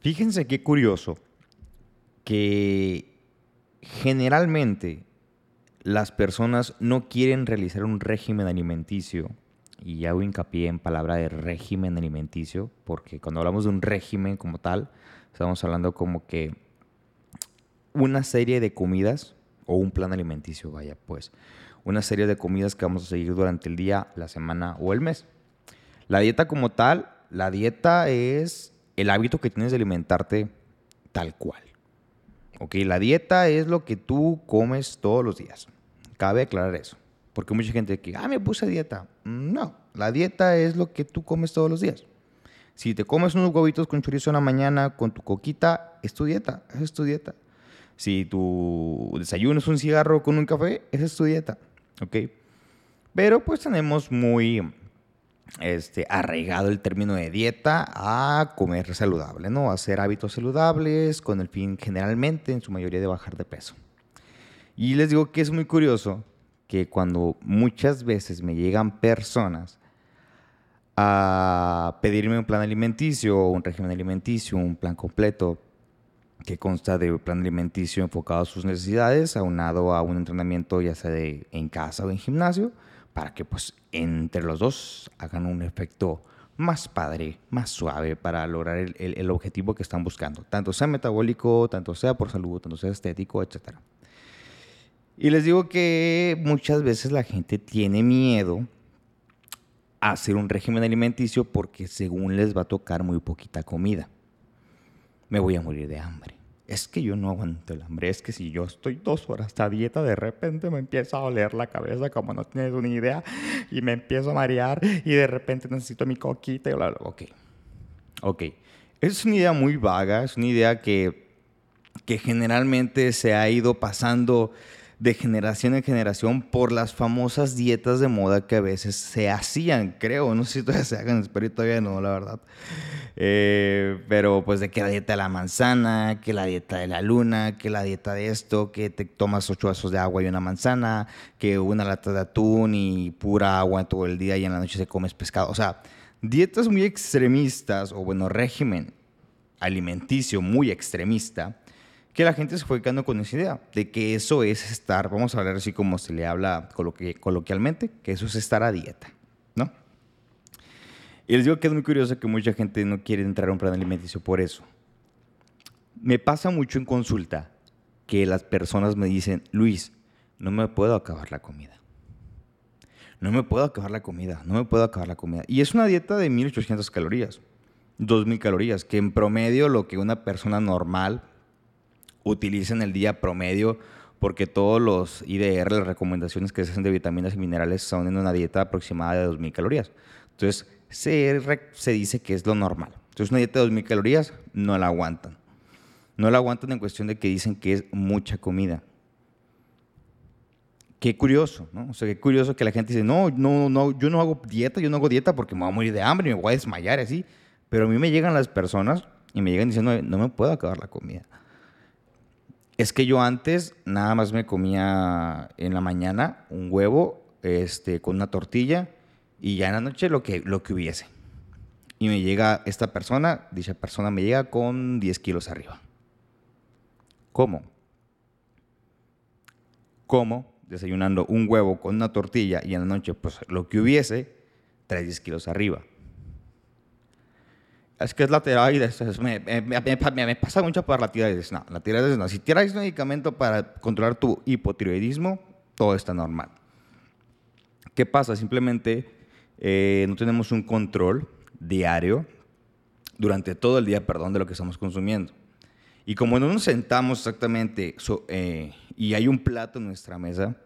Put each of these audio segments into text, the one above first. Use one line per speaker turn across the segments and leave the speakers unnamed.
Fíjense qué curioso que generalmente las personas no quieren realizar un régimen alimenticio, y hago hincapié en palabra de régimen alimenticio, porque cuando hablamos de un régimen como tal, estamos hablando como que una serie de comidas, o un plan alimenticio, vaya, pues, una serie de comidas que vamos a seguir durante el día, la semana o el mes. La dieta como tal, la dieta es el hábito que tienes de alimentarte tal cual. Ok, la dieta es lo que tú comes todos los días. Cabe aclarar eso. Porque mucha gente que, ah, me puse dieta. No, la dieta es lo que tú comes todos los días. Si te comes unos huevitos con chorizo en la mañana con tu coquita, es tu dieta, es tu dieta. Si tu desayuno es un cigarro con un café, esa es tu dieta. Pero pues tenemos muy este, arraigado el término de dieta a comer saludable, ¿no? A hacer hábitos saludables con el fin generalmente, en su mayoría, de bajar de peso. Y les digo que es muy curioso que cuando muchas veces me llegan personas a pedirme un plan alimenticio, un régimen alimenticio, un plan completo que consta de un plan alimenticio enfocado a sus necesidades, aunado a un entrenamiento ya sea en casa o en gimnasio, para que pues entre los dos hagan un efecto más padre, más suave para lograr el, el, objetivo que están buscando, tanto sea metabólico, tanto sea por salud, tanto sea estético, etc. Y les digo que muchas veces la gente tiene miedo a hacer un régimen alimenticio porque según les va a tocar muy poquita comida. Me voy a morir de hambre es que yo no aguanto el hambre, es que si yo estoy dos horas a dieta, de repente me empieza a doler la cabeza como no tienes una idea y me empiezo a marear y de repente necesito mi coquita y bla, bla. Ok, ok. Es una idea muy vaga, es una idea que, que generalmente se ha ido pasando de generación en generación por las famosas dietas de moda que a veces se hacían, creo. No sé si todavía se hagan, espero todavía no, la verdad. Eh, pero pues de que la dieta de la manzana, que la dieta de la luna, que la dieta de esto, que te tomas ocho vasos de agua y una manzana, que una lata de atún y pura agua todo el día y en la noche se comes pescado. O sea, dietas muy extremistas, o bueno, régimen alimenticio muy extremista que la gente se fue quedando con esa idea de que eso es estar, vamos a hablar así como se le habla coloquialmente, que eso es estar a dieta. Y les digo que es muy curioso que mucha gente no quiere entrar a un plan alimenticio por eso. Me pasa mucho en consulta que las personas me dicen, Luis, no me puedo acabar la comida. No me puedo acabar la comida, no me puedo acabar la comida. Y es una dieta de 1800 calorías, 2000 calorías, que en promedio lo que una persona normal utilicen el día promedio, porque todos los IDR, las recomendaciones que se hacen de vitaminas y minerales son en una dieta aproximada de 2.000 calorías. Entonces, se, dice que es lo normal. Entonces, una dieta de 2.000 calorías no la aguantan. No la aguantan en cuestión de que dicen que es mucha comida. Qué curioso, ¿no? O sea, qué curioso que la gente dice, no, no, no, yo no hago dieta, yo no hago dieta porque me voy a morir de hambre me voy a desmayar así. Pero a mí me llegan las personas y me llegan diciendo, no me puedo acabar la comida. Es que yo antes nada más me comía en la mañana un huevo este, con una tortilla y ya en la noche lo que, lo que hubiese. Y me llega esta persona, dicha persona me llega con 10 kilos arriba. ¿Cómo? ¿Cómo? Desayunando un huevo con una tortilla y en la noche, pues lo que hubiese, trae 10 kilos arriba es que es la tiroides. me, me, pasa mucho por la tiroides. No, la tiroides no. Si tienes medicamento para controlar tu hipotiroidismo, todo está normal. ¿Qué pasa? Simplemente eh, no tenemos un control diario durante todo el día, perdón, de lo que estamos consumiendo. Y como no nos sentamos exactamente eh, y hay un plato en nuestra mesa,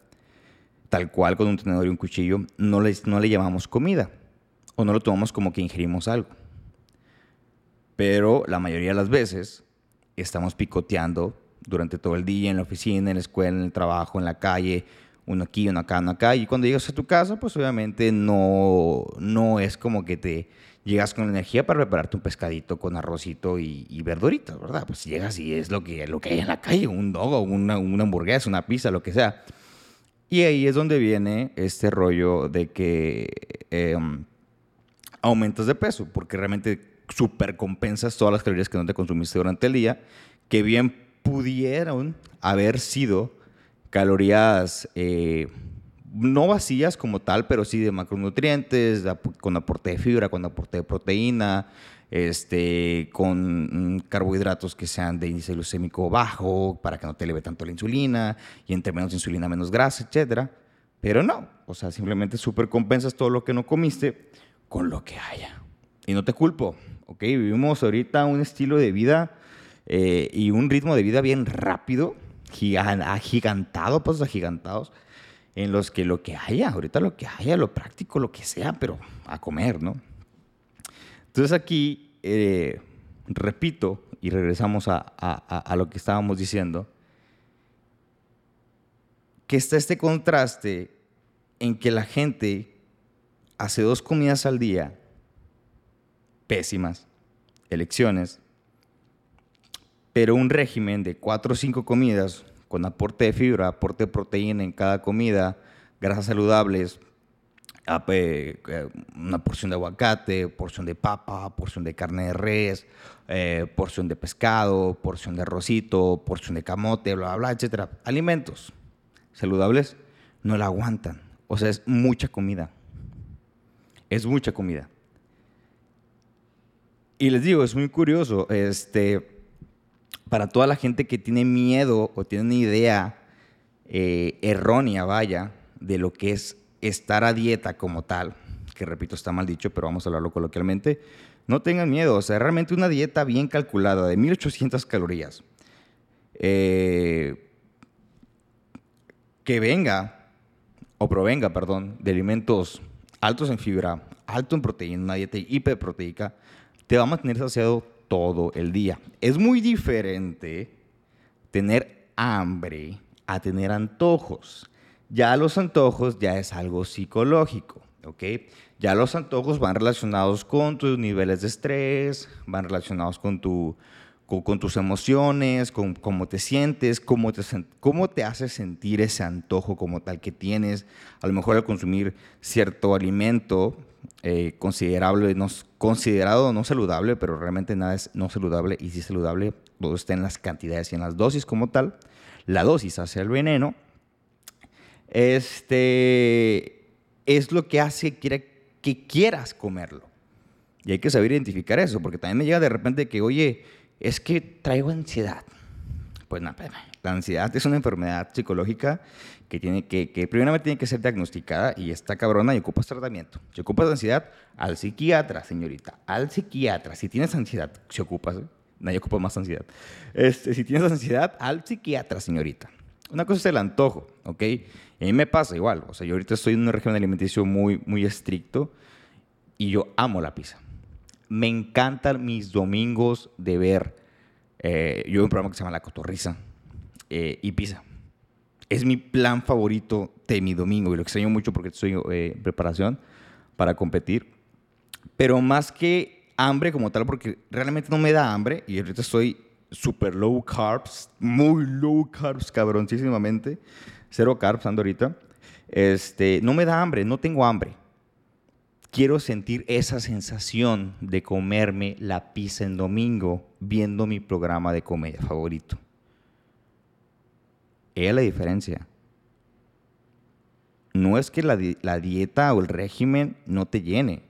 tal cual con un tenedor y un cuchillo, no le, no le llamamos comida o no lo tomamos como que ingerimos algo pero la mayoría de las veces estamos picoteando durante todo el día en la oficina, en la escuela, en el trabajo, en la calle, uno aquí, uno acá, uno acá. Y cuando llegas a tu casa, pues obviamente no, no es como que te llegas con energía para prepararte un pescadito con arrocito y, verduritas, ¿verdad? Pues llegas y es lo que, lo que hay en la calle, un dogo, una, una hamburguesa, una pizza, lo que sea. Y ahí es donde viene este rollo de que eh, aumentas de peso, porque realmente supercompensas todas las calorías que no te consumiste durante el día, que bien pudieron haber sido calorías eh, no vacías como tal, pero sí de macronutrientes, con aporte de fibra, con aporte de proteína, este, con mm, carbohidratos que sean de índice glucémico bajo para que no te eleve tanto la insulina y entre menos insulina menos grasa, etcétera. Pero no, o sea, simplemente supercompensas todo lo que no comiste con lo que haya. Y no te culpo, ¿ok? Vivimos ahorita un estilo de vida eh, y un ritmo de vida bien rápido, agigantado, pasos agigantados, en los que lo que haya, ahorita lo que haya, lo práctico, lo que sea, pero a comer, ¿no? Entonces aquí, eh, repito, y regresamos a, a lo que estábamos diciendo, que está este contraste en que la gente hace dos comidas al día, pésimas, elecciones, pero un régimen de cuatro o cinco comidas con aporte de fibra, aporte de proteína en cada comida, grasas saludables, eh, una porción de aguacate, porción de papa, porción de carne de res, eh, porción de pescado, porción de arrocito, porción de camote, bla, bla, bla, etc. Alimentos saludables no la aguantan. O sea, es mucha comida. Es mucha comida. Y les digo, es muy curioso, este, para toda la gente que tiene miedo o tiene una idea eh, errónea, vaya, de lo que es estar a dieta como tal, que repito, está mal dicho, pero vamos a hablarlo coloquialmente, no tengan miedo, o sea, realmente una dieta bien calculada de 1800 calorías, eh, que venga, o provenga, perdón, de alimentos altos en fibra, alto en proteína, una dieta hiperproteica, te va a mantener saciado todo el día. Es muy diferente tener hambre a tener antojos. Ya los antojos ya es algo psicológico, ¿ok? Ya los antojos van relacionados con tus niveles de estrés, van relacionados con, tu, con, tus emociones, con cómo te sientes, cómo te, cómo te hace sentir ese antojo como tal que tienes. A lo mejor al consumir cierto alimento eh, considerable, no, considerado no saludable, pero realmente nada es no saludable y si saludable, todo está en las cantidades y en las dosis como tal. La dosis hace el veneno este, es lo que hace que, que quieras comerlo. Y hay que saber identificar eso, porque también me llega de repente que, oye, es que traigo ansiedad. Pues nada, la ansiedad es una enfermedad psicológica que, tiene que, que primeramente tiene que ser diagnosticada y está cabrona y ocupas tratamiento. Si ocupas ansiedad, al psiquiatra, señorita, al psiquiatra. Si tienes ansiedad, si ocupas, ¿eh? nadie ocupa más ansiedad. Este, si tienes ansiedad, al psiquiatra, señorita. Una cosa es el antojo, ¿ok? Y a mí me pasa igual. O sea, yo ahorita estoy en un régimen alimenticio muy, muy estricto y yo amo la pizza. Me encantan mis domingos de ver. Eh, yo veo un programa que se llama La Cotorriza eh, y pizza. Es mi plan favorito de mi domingo y lo extraño mucho porque estoy eh, en preparación para competir. Pero más que hambre como tal, porque realmente no me da hambre y ahorita estoy super low carbs, muy low carbs, cabroncísimamente cero carbs ando ahorita, este, no me da hambre, no tengo hambre. Quiero sentir esa sensación de comerme la pizza en domingo viendo mi programa de comedia favorito. Es la diferencia. No es que la, la dieta o el régimen no te llene.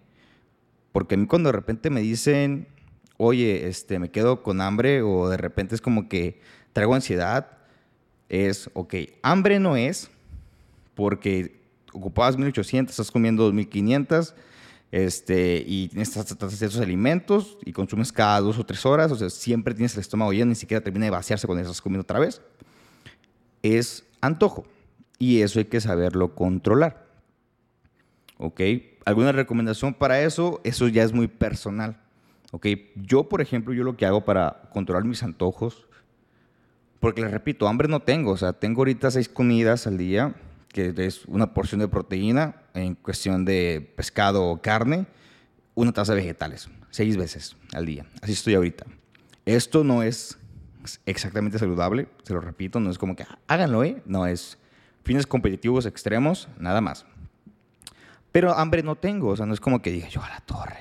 Porque a mí cuando de repente me dicen, oye, este, me quedo con hambre o de repente es como que traigo ansiedad, es, ok, hambre no es, porque ocupabas 1800, estás comiendo 2500, este, y tienes esos alimentos y consumes cada dos o tres horas, o sea, siempre tienes el estómago lleno, ni siquiera termina de vaciarse cuando estás comiendo otra vez. Es antojo y eso hay que saberlo controlar. ¿Ok? ¿Alguna recomendación para eso? Eso ya es muy personal. ¿Ok? Yo, por ejemplo, yo lo que hago para controlar mis antojos porque les repito, hambre no tengo. O sea, tengo ahorita seis comidas al día, que es una porción de proteína en cuestión de pescado o carne, una taza de vegetales, seis veces al día. Así estoy ahorita. Esto no es exactamente saludable, se lo repito, no es como que háganlo, ¿eh? No, es fines competitivos extremos, nada más. Pero hambre no tengo, o sea, no es como que diga yo a la torre.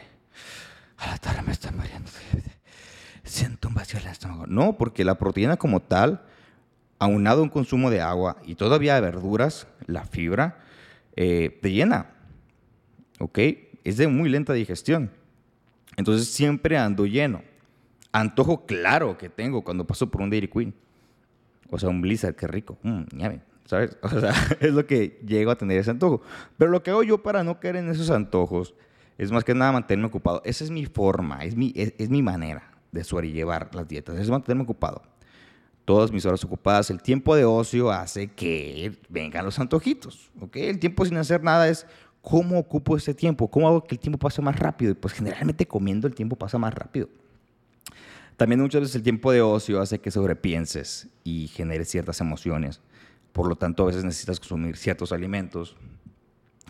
a la tarde me estoy muriendo. Siento un vacío en el estómago. No, porque la proteína como tal, aunado a un consumo de agua y todavía de verduras, la fibra, eh, te llena. ¿Ok? Es de muy lenta digestión. Entonces siempre ando lleno. Antojo claro que tengo cuando paso por un Dairy Queen. O sea, un Blizzard, qué rico. Mm, ¿Sabes? O sea, es lo que llego a tener ese antojo. Pero lo que hago yo para no caer en esos antojos es más que nada mantenerme ocupado. Esa es mi forma, es mi, es, mi manera de sobrellevar las dietas, es mantenerme ocupado. Todas mis horas ocupadas, el tiempo de ocio hace que vengan los antojitos. ¿ok? El tiempo sin hacer nada es cómo ocupo ese tiempo, cómo hago que el tiempo pase más rápido. Y pues generalmente comiendo el tiempo pasa más rápido. También muchas veces el tiempo de ocio hace que sobrepienses y generes ciertas emociones. Por lo tanto, a veces necesitas consumir ciertos alimentos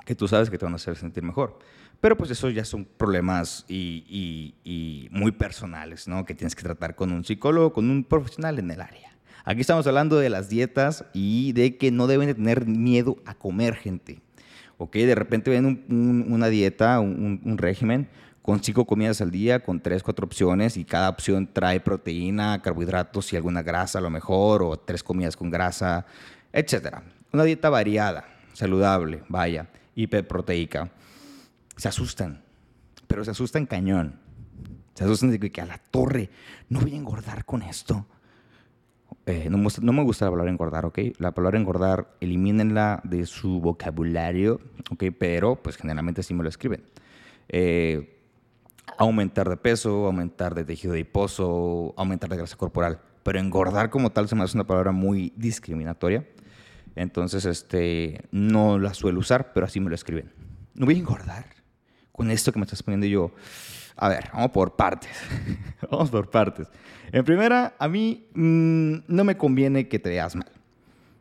que tú sabes que te van a hacer sentir mejor. Pero pues eso ya son problemas y, y, muy personales, ¿no? Que tienes que tratar con un psicólogo, con un profesional en el área. Aquí estamos hablando de las dietas y de que no deben de tener miedo a comer gente. ¿Ok? De repente ven una dieta, un, un régimen con cinco comidas al día, con tres, cuatro opciones y cada opción trae proteína, carbohidratos y alguna grasa a lo mejor, o tres comidas con grasa, etc. Una dieta variada, saludable, vaya, hiperproteica se asustan, pero se asustan cañón. Se asustan de que a la torre no voy a engordar con esto. Eh, no, me gusta la palabra engordar, ¿ok? La palabra engordar, elimínenla de su vocabulario, ¿ok? Pero, pues generalmente sí me lo escriben. Eh, aumentar de peso, aumentar de tejido adiposo, aumentar de grasa corporal. Pero engordar como tal se me hace una palabra muy discriminatoria. Entonces, este, no la suelo usar, pero así me lo escriben. No voy a engordar con esto que me estás poniendo yo. A ver, vamos por partes. vamos por partes. En primera, a mí mm, no me conviene que te veas mal.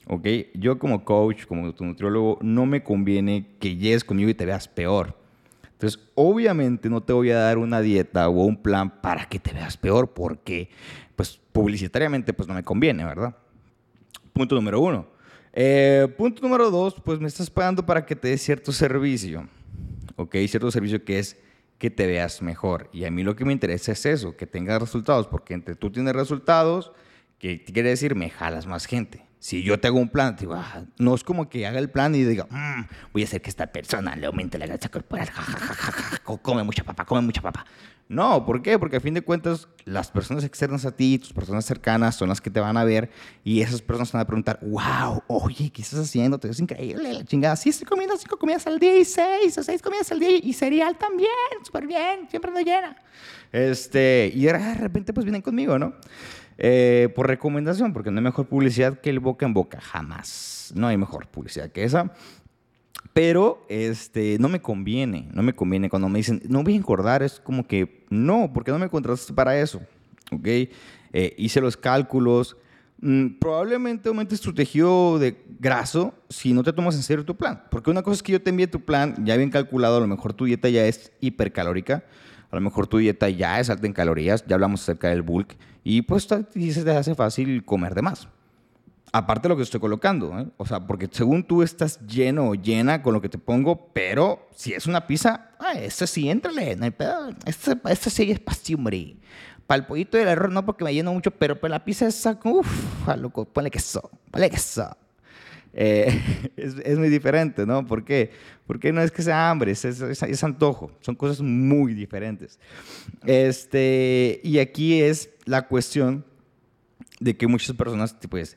¿Ok? Yo como coach, como tu nutriólogo, no me conviene que llegues conmigo y te veas peor. Entonces, obviamente no te voy a dar una dieta o un plan para que te veas peor porque, pues, publicitariamente, pues no me conviene, ¿verdad? Punto número uno. Eh, punto número dos, pues me estás pagando para que te dé cierto servicio. ¿ok? Cierto servicio que es que te veas mejor. Y a mí lo que me interesa es eso, que tengas resultados, porque entre tú tienes resultados, que quiere decir me jalas más gente. Si yo te hago un plan, digo, ah, no es como que haga el plan y diga, mm, voy a hacer que esta persona le aumente la grasa corporal, come mucha papa, come mucha papa. No, ¿por qué? Porque a fin de cuentas, las personas externas a ti, tus personas cercanas, son las que te van a ver y esas personas van a preguntar, wow, oye, ¿qué estás haciendo? Te ves increíble, la chingada. Sí, estoy comiendo cinco comidas al día y seis o seis comidas al día y cereal también, súper bien, siempre ando llena. Este, y de repente pues vienen conmigo, ¿no? Eh, por recomendación, porque no hay mejor publicidad que el boca en boca, jamás. No hay mejor publicidad que esa. Pero este, no me conviene, no me conviene. Cuando me dicen, no voy a engordar, es como que no, porque no me contrataste para eso. ¿Ok? Eh, hice los cálculos. Mm, probablemente aumentes tu tejido de graso si no te tomas en serio tu plan. Porque una cosa es que yo te envíe tu plan ya bien calculado, a lo mejor tu dieta ya es hipercalórica, a lo mejor tu dieta ya es alta en calorías, ya hablamos acerca del bulk, y pues se te hace fácil comer de más. Aparte de lo que estoy colocando, ¿eh? o sea, porque según tú estás lleno o llena con lo que te pongo, pero si es una pizza, ah, esta sí, entrale, no hay pedo. Esta, esta sí es pastimbre. Para el pollito del arroz no porque me lleno mucho, pero para la pizza esa, uff, loco, ponle queso, ponle queso. Eh, es, es, muy diferente, ¿no? ¿Por qué? Porque no es que sea hambre, es, es, es, antojo. Son cosas muy diferentes. Este, y aquí es la cuestión de que muchas personas, pues,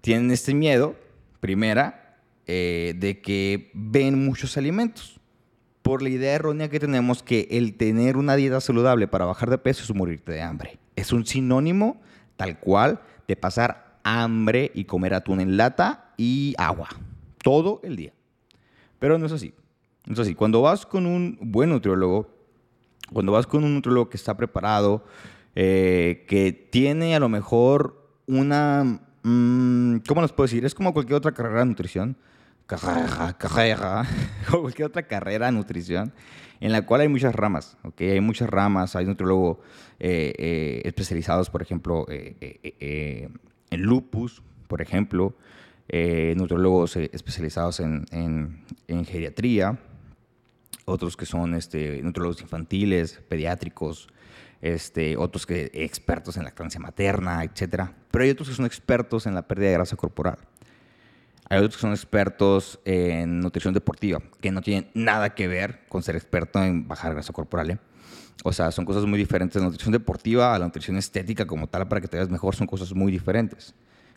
tienen este miedo, primera, eh, de que ven muchos alimentos. Por la idea errónea que tenemos que el tener una dieta saludable para bajar de peso es morirte de hambre. Es un sinónimo tal cual de pasar hambre y comer atún en lata y agua todo el día. Pero no es así. No es así. Cuando vas con un buen nutriólogo, cuando vas con un nutriólogo que está preparado, eh, que tiene a lo mejor una Mm, ¿Cómo nos puedo decir? Es como cualquier otra carrera de nutrición. Carrera, carrera. como cualquier otra carrera de nutrición en la cual hay muchas ramas, ¿ok? Hay muchas ramas, hay nutriólogos eh, eh, especializados, por ejemplo, eh, en lupus, por ejemplo, nutriólogos especializados en, en, geriatría, otros que son este, nutriólogos infantiles, pediátricos, este, otros que expertos en lactancia materna, etc. Pero hay otros que son expertos en la pérdida de grasa corporal. Hay otros que son expertos en nutrición deportiva, que no tienen nada que ver con ser experto en bajar grasa corporal. ¿eh? O sea, son cosas muy diferentes. La nutrición deportiva a la nutrición estética como tal, para que te veas mejor, son cosas muy diferentes.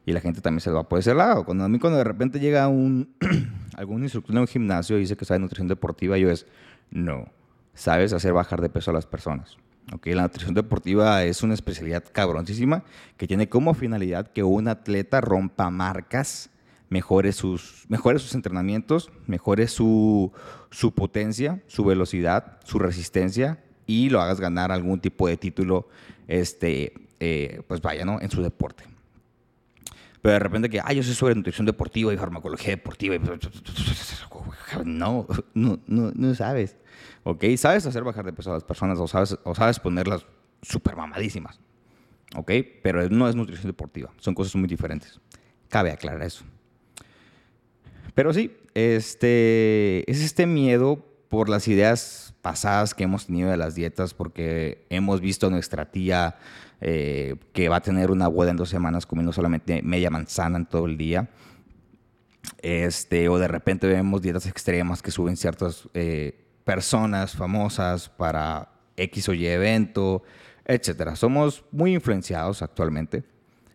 Y la gente también se va por ese lado. Cuando a mí cuando de repente llega un, algún instructor en un gimnasio y dice que sabe nutrición deportiva, yo es, no, sabes hacer bajar de peso a las personas. Okay, la nutrición deportiva es una especialidad cabroncísima que tiene como finalidad que un atleta rompa marcas mejore sus, mejore sus entrenamientos, mejore su, su potencia, su velocidad, su resistencia y lo hagas ganar algún tipo de título, este, eh, pues vaya, ¿no? En su deporte. Pero de repente que, ah, yo sé sobre nutrición deportiva y farmacología deportiva. No, no, no, no sabes. ¿Ok? Sabes hacer bajar de peso a las personas o sabes, o sabes ponerlas súper mamadísimas. ¿Ok? Pero no es nutrición deportiva. Son cosas muy diferentes. Cabe aclarar eso. Pero sí, este, es este miedo por las ideas pasadas que hemos tenido de las dietas, porque hemos visto a nuestra tía eh, que va a tener una boda en dos semanas comiendo solamente media manzana en todo el día. Este, o de repente vemos dietas extremas que suben ciertas eh, personas famosas para X o Y evento, etc. Somos muy influenciados actualmente.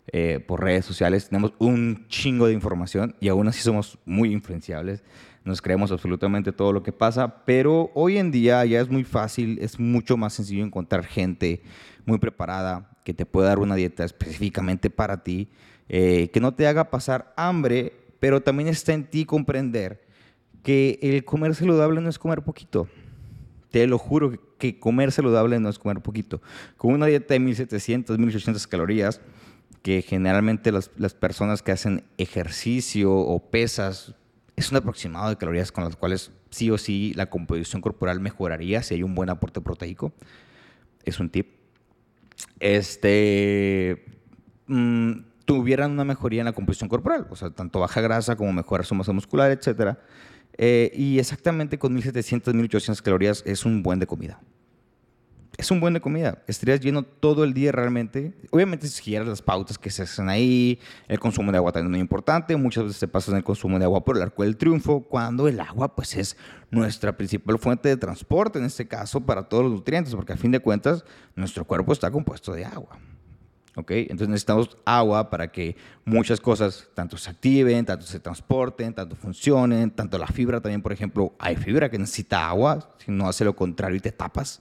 Eh, por redes sociales, tenemos un chingo de información y aún así somos muy influenciables. Nos creemos absolutamente todo lo que pasa, pero hoy en día ya es muy fácil, es mucho más sencillo encontrar gente muy preparada que te pueda dar una dieta específicamente para ti, eh, que no te haga pasar hambre, pero también está en ti comprender que el comer saludable no es comer poquito. Te lo juro que comer saludable no es comer poquito. Con una dieta de 1700, 1800 calorías, que generalmente las, las, personas que hacen ejercicio o pesas, es un aproximado de calorías con las cuales sí o sí la composición corporal mejoraría si hay un buen aporte proteico. Es un tip. Este, mm, tuvieran una mejoría en la composición corporal, o sea, tanto baja grasa como mejora su masa muscular, etc. Eh, y exactamente con 1700, 1800 calorías es un buen de comida es un buen de comida. Estarías lleno todo el día realmente. Obviamente si siguieras las pautas que se hacen ahí, el consumo de agua también es muy importante. Muchas veces se pasa en el consumo de agua por el arco del triunfo, cuando el agua pues es nuestra principal fuente de transporte, en este caso, para todos los nutrientes, porque a fin de cuentas nuestro cuerpo está compuesto de agua. ¿Ok? Entonces necesitamos agua para que muchas cosas tanto se activen, tanto se transporten, tanto funcionen, tanto la fibra también, por ejemplo, hay fibra que necesita agua, si no hace lo contrario y te tapas.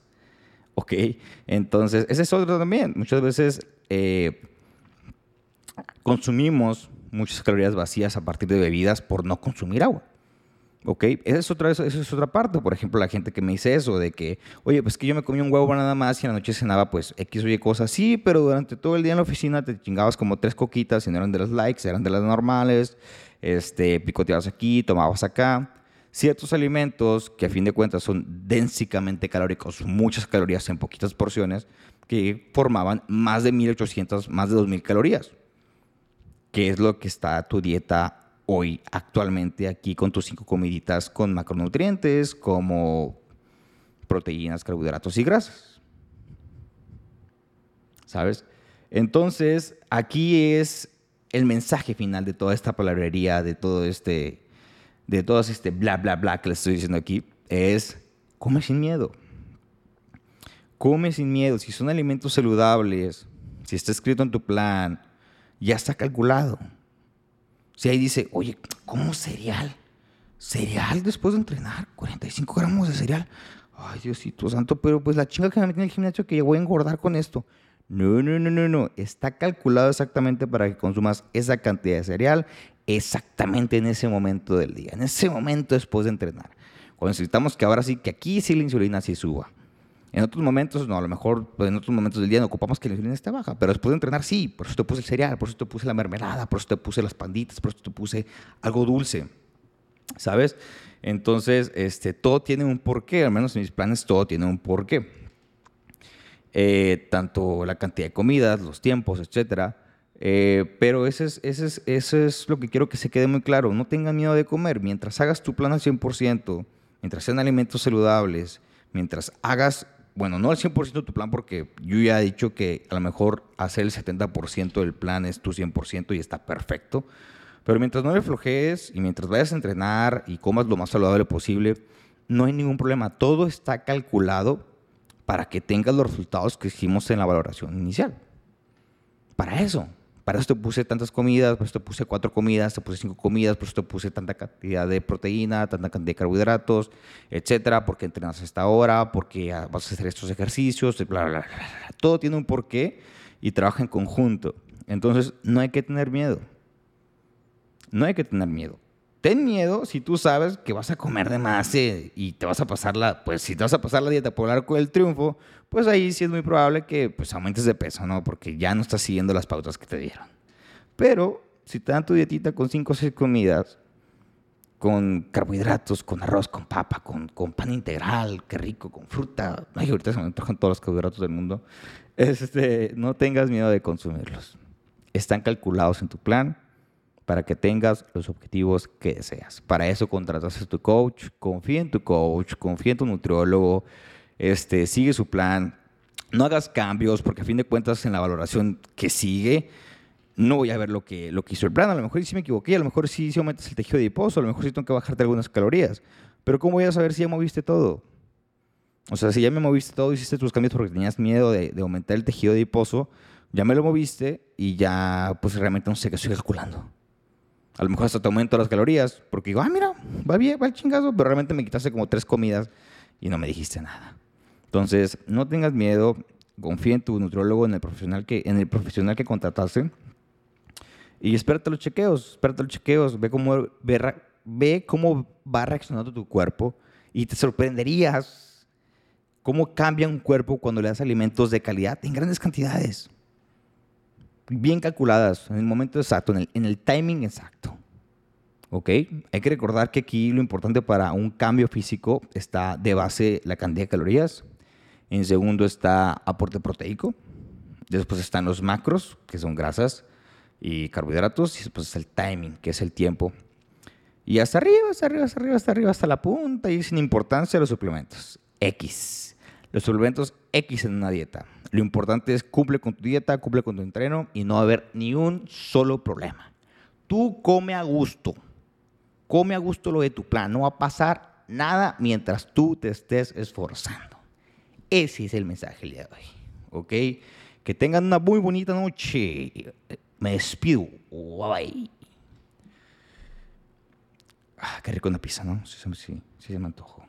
¿Ok? Entonces, ese es otro también. Muchas veces eh, consumimos muchas calorías vacías a partir de bebidas por no consumir agua. ¿Ok? Esa es, otra, esa es otra parte. Por ejemplo, la gente que me dice eso, de que, oye, pues que yo me comí un huevo nada más y en la noche cenaba pues X o Y cosas. Sí, pero durante todo el día en la oficina te chingabas como tres coquitas y no eran de las likes, eran de las normales. Este, picoteabas aquí, tomabas acá ciertos alimentos que a fin de cuentas son densamente calóricos, muchas calorías en poquitas porciones, que formaban más de 1800, más de 2000 calorías. ¿Qué es lo que está tu dieta hoy, actualmente, aquí con tus cinco comiditas con macronutrientes como proteínas, carbohidratos y grasas? ¿Sabes? Entonces, aquí es el mensaje final de toda esta palabrería, de todo este de todo este bla, bla, bla que les estoy diciendo aquí, es come sin miedo. Come sin miedo. Si son alimentos saludables, si está escrito en tu plan, ya está calculado. Si ahí dice, oye, ¿cómo cereal? ¿Cereal después de entrenar? 45 gramos de cereal. Ay, Diosito santo, pero pues la chinga que me metí en el gimnasio que yo voy a engordar con esto. No, no, no, no, no. Está calculado exactamente para que consumas esa cantidad de cereal exactamente en ese momento del día, en ese momento después de entrenar. Cuando necesitamos que ahora sí, que aquí sí la insulina sí suba. En otros momentos, no, a lo mejor pues, en otros momentos del día no ocupamos que la insulina esté baja, pero después de entrenar sí, por eso te puse el cereal, por eso te puse la mermelada, por eso te puse las panditas, por eso te puse algo dulce, ¿sabes? Entonces, este, todo tiene un porqué, al menos en mis planes todo tiene un porqué. Eh, tanto la cantidad de comidas, los tiempos, etcétera, eh, pero ese es, ese, es, es lo que quiero que se quede muy claro. No tengan miedo de comer. Mientras hagas tu plan al 100%, mientras sean alimentos saludables, mientras hagas, bueno, no al 100% de tu plan, porque yo ya he dicho que a lo mejor hacer el 70% del plan es tu 100% y está perfecto. Pero mientras no le flojees y mientras vayas a entrenar y comas lo más saludable posible, no hay ningún problema. Todo está calculado para que tengas los resultados que hicimos en la valoración inicial. Para eso. Para eso te puse tantas comidas, por eso te puse cuatro comidas, te puse cinco comidas, por eso te puse tanta cantidad de proteína, tanta cantidad de carbohidratos, etcétera, porque entrenas a esta hora, porque vas a hacer estos ejercicios, bla, bla, bla. Todo tiene un porqué y trabaja en conjunto. Entonces, no hay que tener miedo. No hay que tener miedo. Ten miedo si tú sabes que vas a comer de más eh, y te vas a pasar la, pues si te vas a pasar la dieta por el arco del triunfo, pues ahí sí es muy probable que pues aumentes de peso, ¿no? Porque ya no estás siguiendo las pautas que te dieron. Pero si te dan tu dietita con 5 o 6 comidas, con carbohidratos, con arroz, con papa, con, con pan integral, qué rico, con fruta, ay, ahorita se me antojan todos los carbohidratos del mundo, este, no tengas miedo de consumirlos. Están calculados en tu plan para que tengas los objetivos que deseas. Para eso contratas a tu coach, confía en tu coach, confía en tu nutriólogo, este, sigue su plan, no hagas cambios porque a fin de cuentas en la valoración que sigue no voy a ver lo que, lo que hizo el plan. A lo mejor sí me equivoqué, a lo mejor sí, aumentas el tejido adiposo, a lo mejor sí tengo que bajarte algunas calorías. Pero ¿cómo voy a saber si ya moviste todo? O sea, si ya me moviste todo, hiciste tus cambios porque tenías miedo de, de aumentar el tejido adiposo, ya me lo moviste y ya pues realmente no sé qué estoy calculando. A lo mejor hasta te aumento las calorías, porque digo, ah, mira, va bien, va el chingazo, pero realmente me quitaste como tres comidas y no me dijiste nada. Entonces, no tengas miedo, confía en tu nutriólogo, en el profesional que, en el profesional que contrataste y espérate los chequeos, espérate los chequeos, ve cómo, ve, ve cómo va reaccionando tu cuerpo y te sorprenderías cómo cambia un cuerpo cuando le das alimentos de calidad en grandes cantidades bien calculadas, en el momento exacto, en el, timing exacto. ¿Ok? Hay que recordar que aquí lo importante para un cambio físico está de base la cantidad de calorías. En segundo está aporte proteico. Después están los macros, que son grasas y carbohidratos. Y después está el timing, que es el tiempo. Y hasta arriba, hasta arriba, hasta arriba, hasta arriba, hasta la punta. Y sin importancia los suplementos. X. Los suplementos X en una dieta. Lo importante es cumple con tu dieta, cumple con tu entreno y no va a haber ni un solo problema. Tú come a gusto. Come a gusto lo de tu plan. No va a pasar nada mientras tú te estés esforzando. Ese es el mensaje el día de hoy. ¿Ok? Que tengan una muy bonita noche. Me despido. Bye Ah, qué rico una pizza, ¿no? Sí, sí, sí se me antojó.